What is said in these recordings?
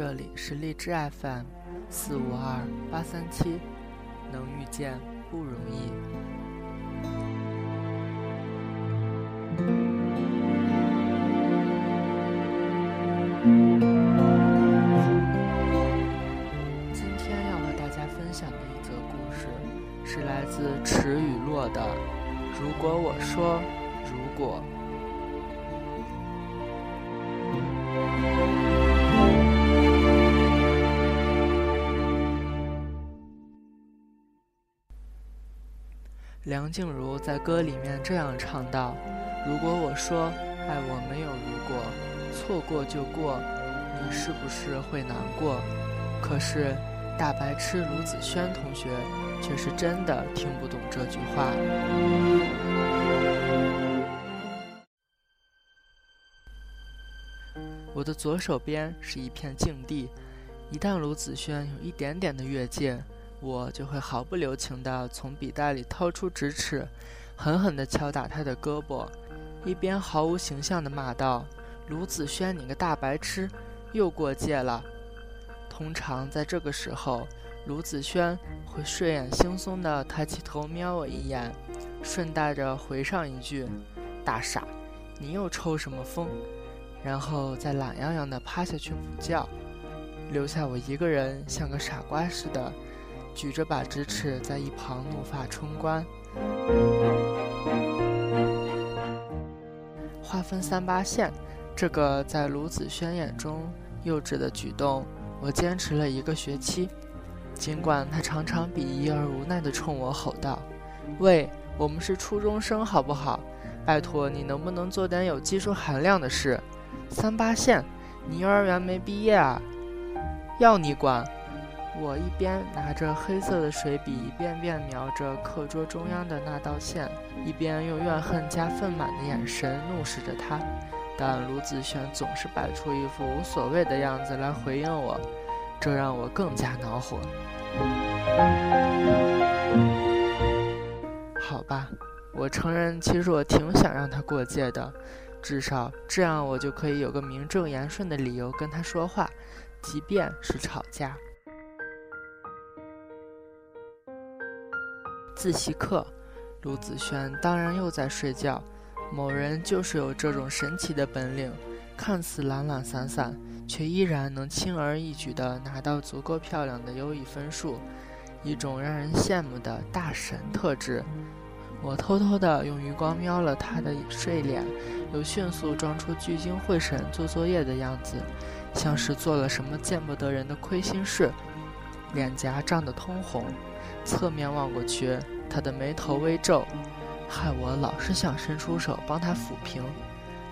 这里是荔枝 FM 四五二八三七，能遇见不容易。今天要和大家分享的一则故事，是来自迟雨落的《如果我说如果》。梁静茹在歌里面这样唱道：“如果我说爱我没有如果，错过就过，你是不是会难过？”可是大白痴卢子轩同学却是真的听不懂这句话。我的左手边是一片净地，一旦卢子轩有一点点的越界。我就会毫不留情地从笔袋里掏出直尺，狠狠地敲打他的胳膊，一边毫无形象地骂道：“卢子轩，你个大白痴，又过界了！”通常在这个时候，卢子轩会睡眼惺忪地抬起头瞄我一眼，顺带着回上一句：“大傻，你又抽什么风？”然后再懒洋洋地趴下去补觉，留下我一个人像个傻瓜似的。举着把直尺在一旁怒发冲冠，划分三八线，这个在卢子轩眼中幼稚的举动，我坚持了一个学期。尽管他常常鄙夷而无奈地冲我吼道：“喂，我们是初中生，好不好？拜托你能不能做点有技术含量的事？三八线，你幼儿园没毕业啊？要你管！”我一边拿着黑色的水笔，一遍遍描着课桌中央的那道线，一边用怨恨加愤满的眼神怒视着他。但卢子轩总是摆出一副无所谓的样子来回应我，这让我更加恼火。好吧，我承认，其实我挺想让他过界的，至少这样我就可以有个名正言顺的理由跟他说话，即便是吵架。自习课，卢子轩当然又在睡觉。某人就是有这种神奇的本领，看似懒懒散散，却依然能轻而易举地拿到足够漂亮的优异分数，一种让人羡慕的大神特质。我偷偷地用余光瞄了他的睡脸，又迅速装出聚精会神做作业的样子，像是做了什么见不得人的亏心事，脸颊涨得通红。侧面望过去，他的眉头微皱，害我老是想伸出手帮他抚平。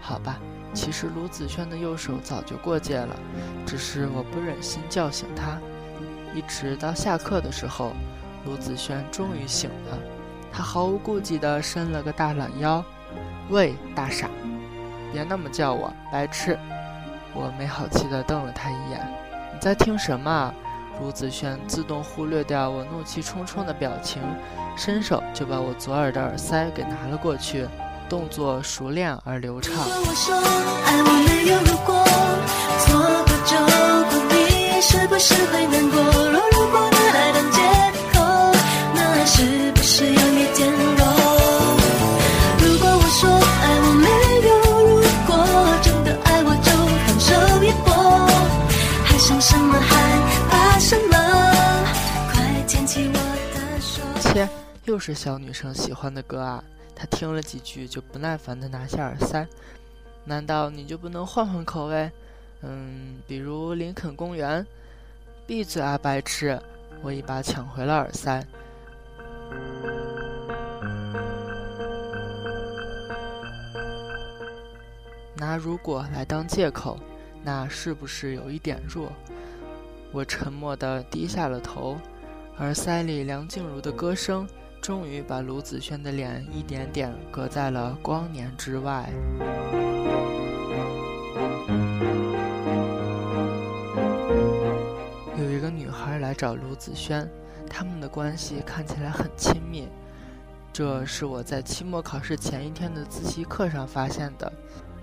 好吧，其实卢子轩的右手早就过界了，只是我不忍心叫醒他。一直到下课的时候，卢子轩终于醒了，他毫无顾忌地伸了个大懒腰。喂，大傻，别那么叫我，白痴！我没好气地瞪了他一眼。你在听什么？卢子轩自动忽略掉我怒气冲冲的表情，伸手就把我左耳的耳塞给拿了过去，动作熟练而流畅。那是不是有你见过又是小女生喜欢的歌啊！她听了几句就不耐烦地拿下耳塞。难道你就不能换换口味？嗯，比如林肯公园。闭嘴啊，白痴！我一把抢回了耳塞。拿如果来当借口，那是不是有一点弱？我沉默地低下了头，耳塞里梁静茹的歌声。终于把卢子轩的脸一点点隔在了光年之外。有一个女孩来找卢子轩，他们的关系看起来很亲密。这是我在期末考试前一天的自习课上发现的。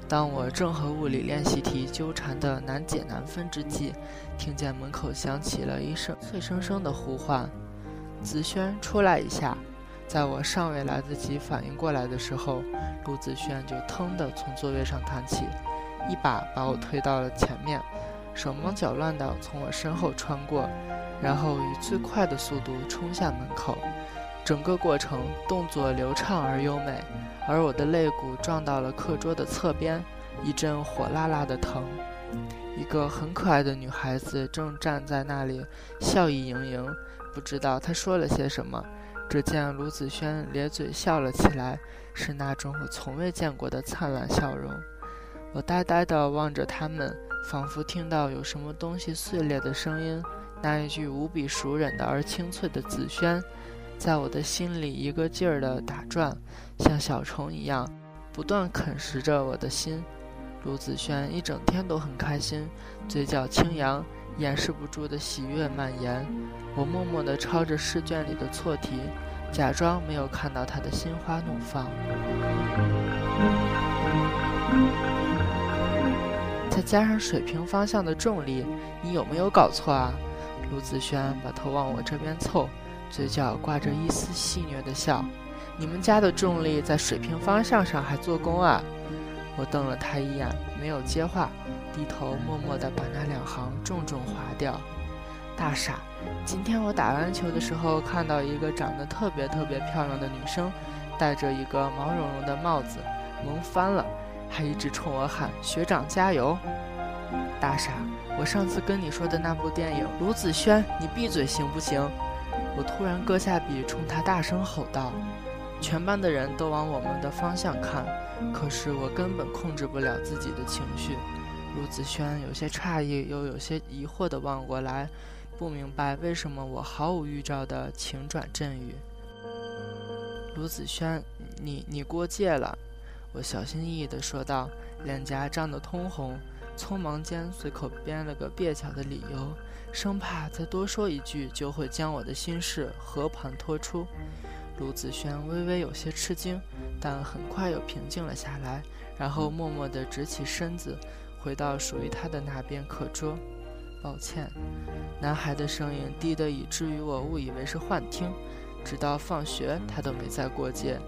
当我正和物理练习题纠缠的难解难分之际，听见门口响起了一声脆生生的呼唤：“子轩，出来一下！”在我尚未来得及反应过来的时候，陆子轩就腾地从座位上弹起，一把把我推到了前面，手忙脚乱地从我身后穿过，然后以最快的速度冲向门口。整个过程动作流畅而优美，而我的肋骨撞到了课桌的侧边，一阵火辣辣的疼。一个很可爱的女孩子正站在那里，笑意盈盈，不知道她说了些什么。只见卢子轩咧嘴笑了起来，是那种我从未见过的灿烂笑容。我呆呆地望着他们，仿佛听到有什么东西碎裂的声音。那一句无比熟稔的而清脆的“子轩”。在我的心里一个劲儿地打转，像小虫一样，不断啃食着我的心。卢子轩一整天都很开心，嘴角轻扬，掩饰不住的喜悦蔓延。我默默地抄着试卷里的错题，假装没有看到他的心花怒放。再加上水平方向的重力，你有没有搞错啊？卢子轩把头往我这边凑。嘴角挂着一丝戏谑的笑，你们家的重力在水平方向上还做功啊？我瞪了他一眼，没有接话，低头默默地把那两行重重划掉。大傻，今天我打篮球的时候看到一个长得特别特别漂亮的女生，戴着一个毛茸茸的帽子，萌翻了，还一直冲我喊学长加油。大傻，我上次跟你说的那部电影，卢子轩，你闭嘴行不行？我突然搁下笔，冲他大声吼道：“全班的人都往我们的方向看，可是我根本控制不了自己的情绪。”卢子轩有些诧异，又有些疑惑地望过来，不明白为什么我毫无预兆地晴转阵雨。卢子轩，你你过界了，我小心翼翼地说道，脸颊涨得通红，匆忙间随口编了个蹩脚的理由。生怕再多说一句，就会将我的心事和盘托出。卢子轩微微有些吃惊，但很快又平静了下来，然后默默地直起身子，回到属于他的那边课桌。抱歉，男孩的声音低得以至于我误以为是幻听。直到放学，他都没再过界。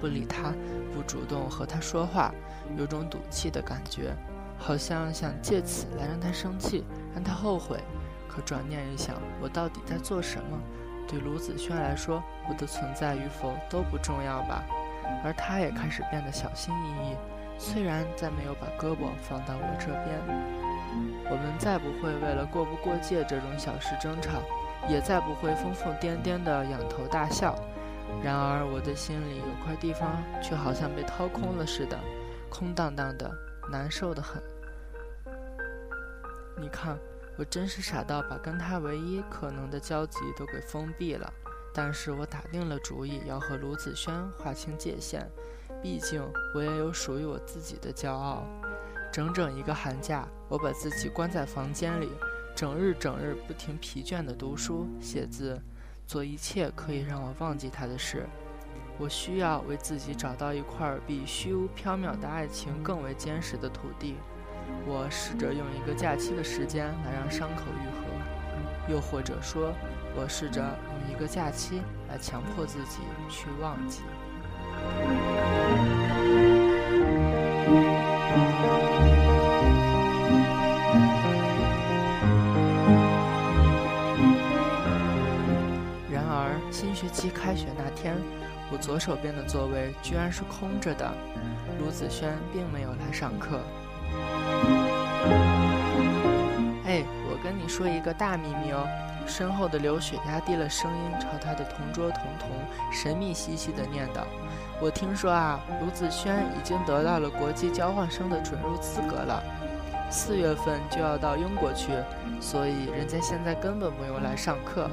不理他，不主动和他说话，有种赌气的感觉，好像想借此来让他生气，让他后悔。可转念一想，我到底在做什么？对卢子轩来说，我的存在与否都不重要吧？而他也开始变得小心翼翼，虽然再没有把胳膊放到我这边。我们再不会为了过不过界这种小事争吵，也再不会疯疯癫癫的仰头大笑。然而，我的心里有块地方却好像被掏空了似的，空荡荡的，难受的很。你看，我真是傻到把跟他唯一可能的交集都给封闭了。但是我打定了主意要和卢子轩划清界限，毕竟我也有属于我自己的骄傲。整整一个寒假，我把自己关在房间里，整日整日不停疲倦地读书写字。做一切可以让我忘记他的事，我需要为自己找到一块比虚无缥缈的爱情更为坚实的土地。我试着用一个假期的时间来让伤口愈合，又或者说，我试着用一个假期来强迫自己去忘记。然而，新学期开学那天，我左手边的座位居然是空着的。卢子轩并没有来上课。哎，我跟你说一个大秘密哦！身后的刘雪压低了声音，朝他的同桌童童神秘兮兮地念叨：“我听说啊，卢子轩已经得到了国际交换生的准入资格了，四月份就要到英国去，所以人家现在根本不用来上课。”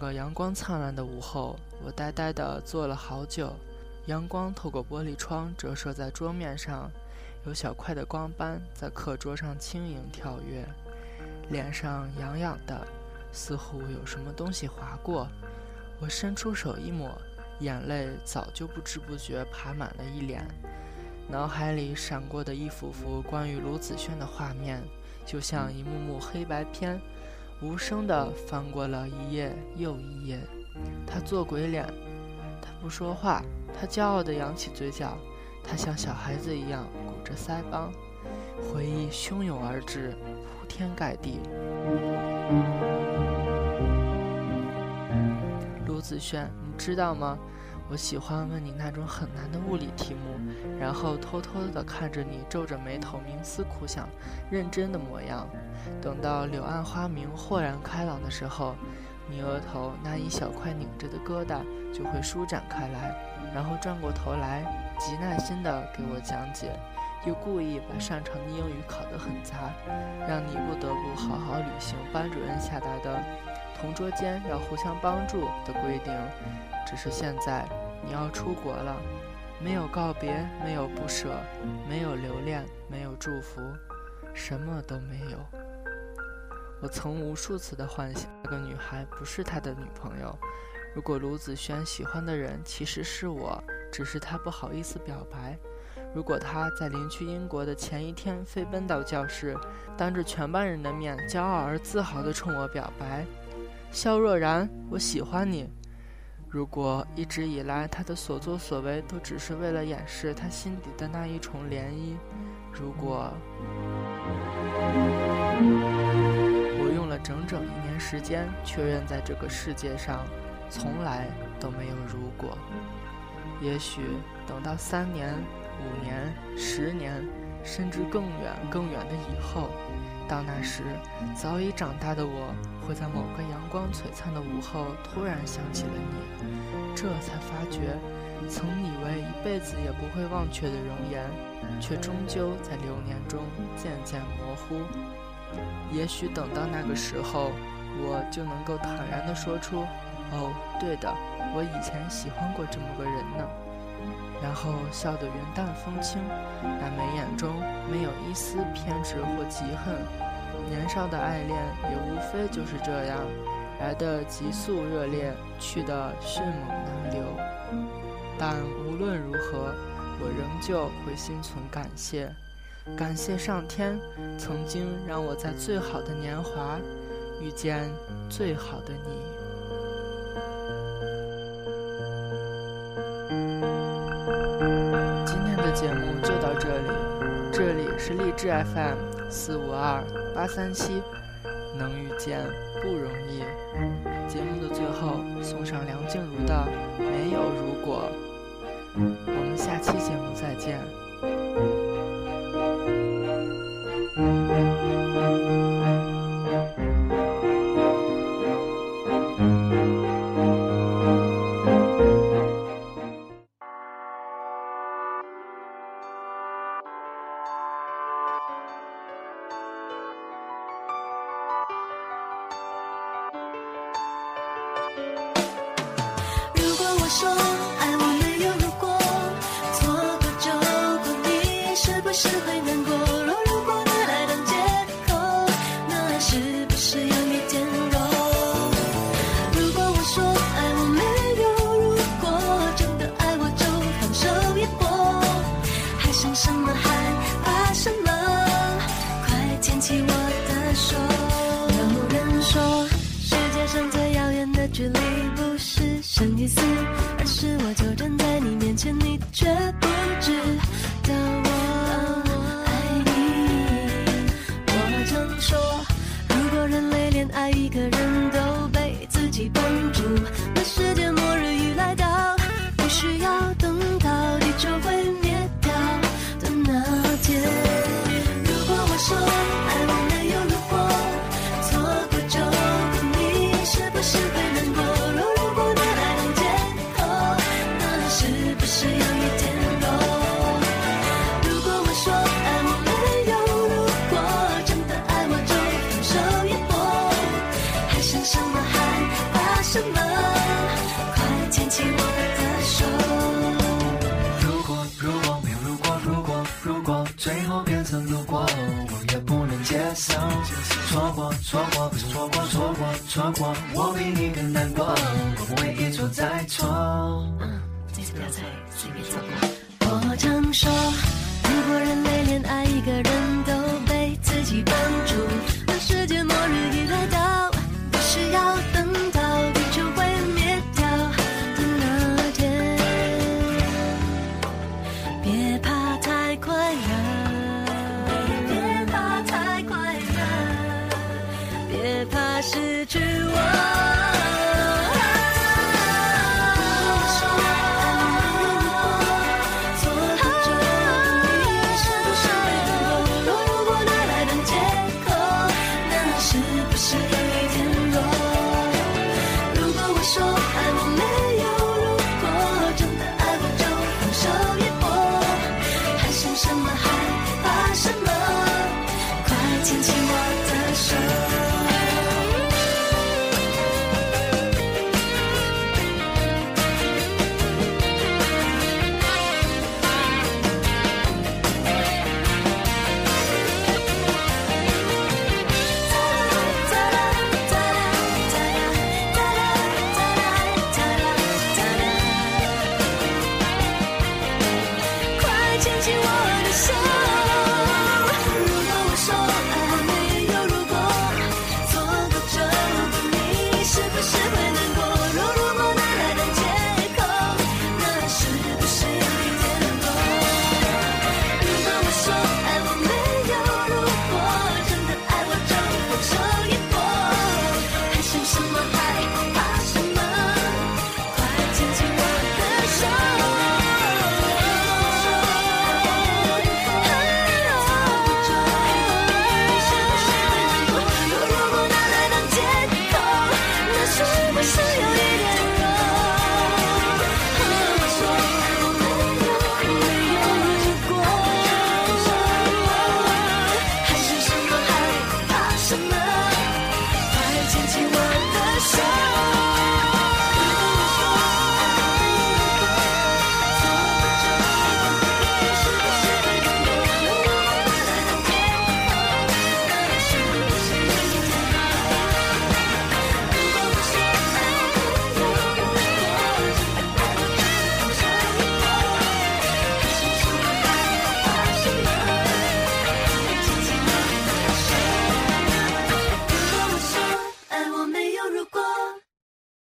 个阳光灿烂的午后，我呆呆地坐了好久。阳光透过玻璃窗折射在桌面上，有小块的光斑在课桌上轻盈跳跃。脸上痒痒的，似乎有什么东西划过。我伸出手一抹，眼泪早就不知不觉爬满了一脸。脑海里闪过的一幅幅关于卢子轩的画面，就像一幕幕黑白片，无声地翻过了一页又一页。他做鬼脸，他不说话，他骄傲地扬起嘴角，他像小孩子一样鼓着腮帮。回忆汹涌而至，铺天盖地。卢子轩，你知道吗？我喜欢问你那种很难的物理题目，然后偷偷地看着你皱着眉头冥思苦想、认真的模样。等到柳暗花明、豁然开朗的时候，你额头那一小块拧着的疙瘩就会舒展开来，然后转过头来，极耐心地给我讲解，又故意把擅长的英语考得很杂，让你不得不好好履行班主任下达的同桌间要互相帮助的规定。只是现在。你要出国了，没有告别，没有不舍，没有留恋，没有祝福，什么都没有。我曾无数次的幻想，那个女孩不是他的女朋友。如果卢子轩喜欢的人其实是我，只是他不好意思表白。如果他在临去英国的前一天飞奔到教室，当着全班人的面，骄傲而自豪地冲我表白：“肖若然，我喜欢你。”如果一直以来他的所作所为都只是为了掩饰他心底的那一重涟漪，如果我用了整整一年时间确认在这个世界上从来都没有如果，也许等到三年、五年、十年，甚至更远更远的以后。到那时，早已长大的我会在某个阳光璀璨的午后突然想起了你，这才发觉，曾以为一辈子也不会忘却的容颜，却终究在流年中渐渐模糊。也许等到那个时候，我就能够坦然地说出：“哦，对的，我以前喜欢过这么个人呢。”然后笑得云淡风轻，那眉眼中没有一丝偏执或嫉恨。年少的爱恋也无非就是这样，来的急速热烈，去的迅猛难留。但无论如何，我仍旧会心存感谢，感谢上天曾经让我在最好的年华遇见最好的你。志 FM 四五二八三七，能遇见不容易。节目的最后送上梁静茹的《没有如果》，我们下期节目再见。you see. 错过错过不是错过错过错过我比你更难过我不会一错再错这次不要再随便错过我常说如果人类连爱一个人都被自己绑